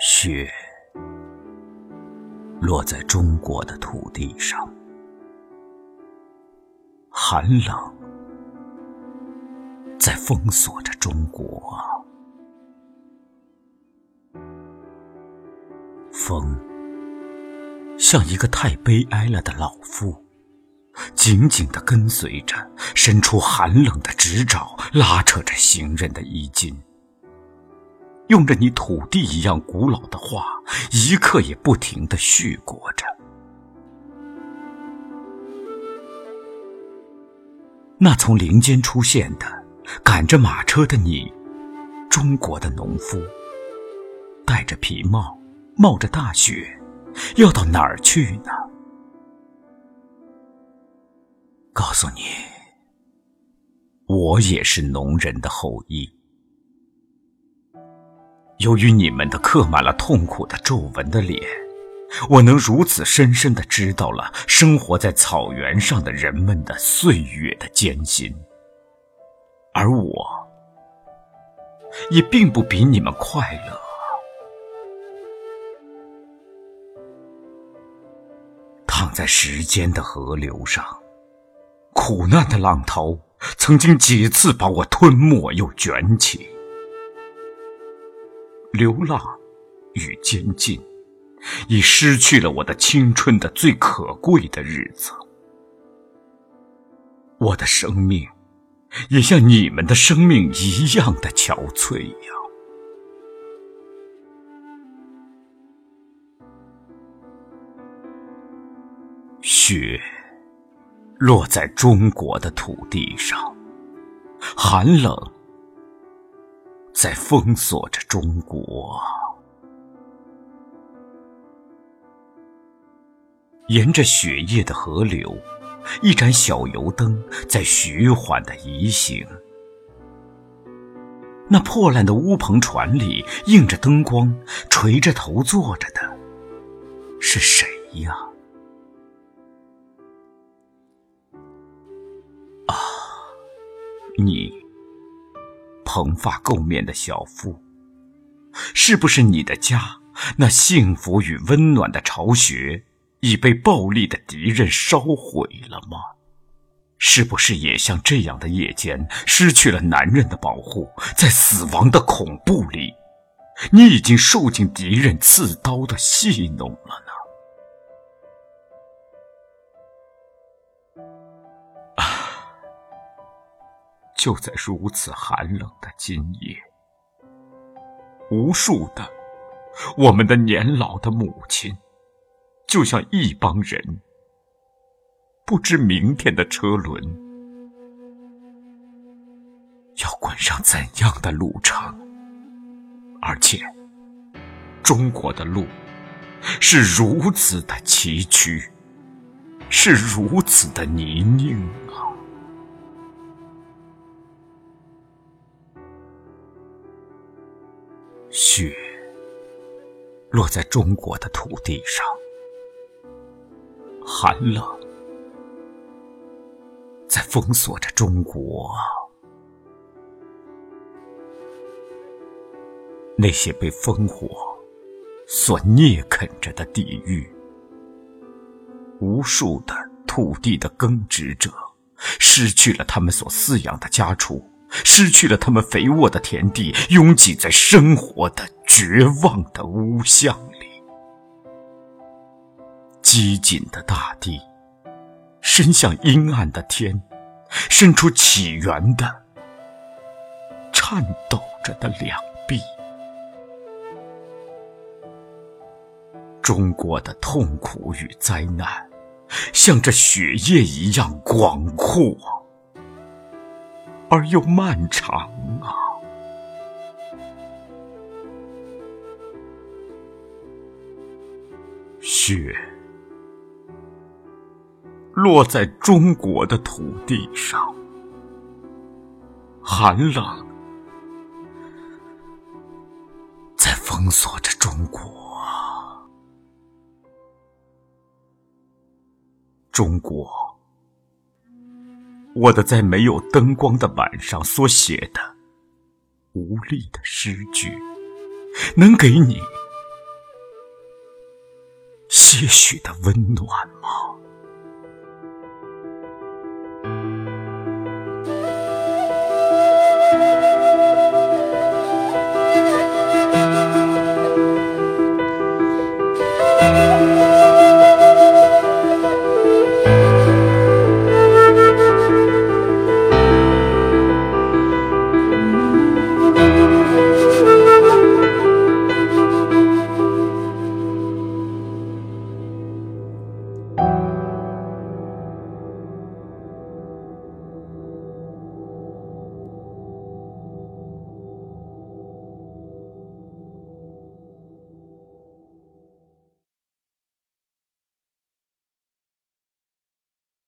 雪落在中国的土地上，寒冷在封锁着中国。风像一个太悲哀了的老妇，紧紧的跟随着，伸出寒冷的指爪，拉扯着行人的衣襟。用着你土地一样古老的话，一刻也不停的续裹着。那从林间出现的，赶着马车的你，中国的农夫，戴着皮帽，冒着大雪，要到哪儿去呢？告诉你，我也是农人的后裔。由于你们的刻满了痛苦的皱纹的脸，我能如此深深的知道了生活在草原上的人们的岁月的艰辛，而我也并不比你们快乐。躺在时间的河流上，苦难的浪涛曾经几次把我吞没又卷起。流浪与监禁，已失去了我的青春的最可贵的日子。我的生命也像你们的生命一样的憔悴呀。雪落在中国的土地上，寒冷。在封锁着中国，沿着雪夜的河流，一盏小油灯在徐缓的移行。那破烂的乌篷船里映着灯光，垂着头坐着的是谁呀？啊，你。蓬发垢面的小腹，是不是你的家那幸福与温暖的巢穴已被暴力的敌人烧毁了吗？是不是也像这样的夜间失去了男人的保护，在死亡的恐怖里，你已经受尽敌人刺刀的戏弄了？就在如此寒冷的今夜，无数的我们的年老的母亲，就像一帮人，不知明天的车轮要滚上怎样的路程，而且中国的路是如此的崎岖，是如此的泥泞啊！雪落在中国的土地上，寒冷在封锁着中国。那些被烽火所啮啃着的地域，无数的土地的耕织者，失去了他们所饲养的家畜。失去了他们肥沃的田地，拥挤在生活的绝望的屋巷里。激紧的大地，伸向阴暗的天，伸出起源的、颤抖着的两臂。中国的痛苦与灾难，像这雪夜一样广阔。而又漫长啊！雪落在中国的土地上，寒冷在封锁着中国，中国。我的在没有灯光的晚上所写的无力的诗句能给你些许的温暖吗？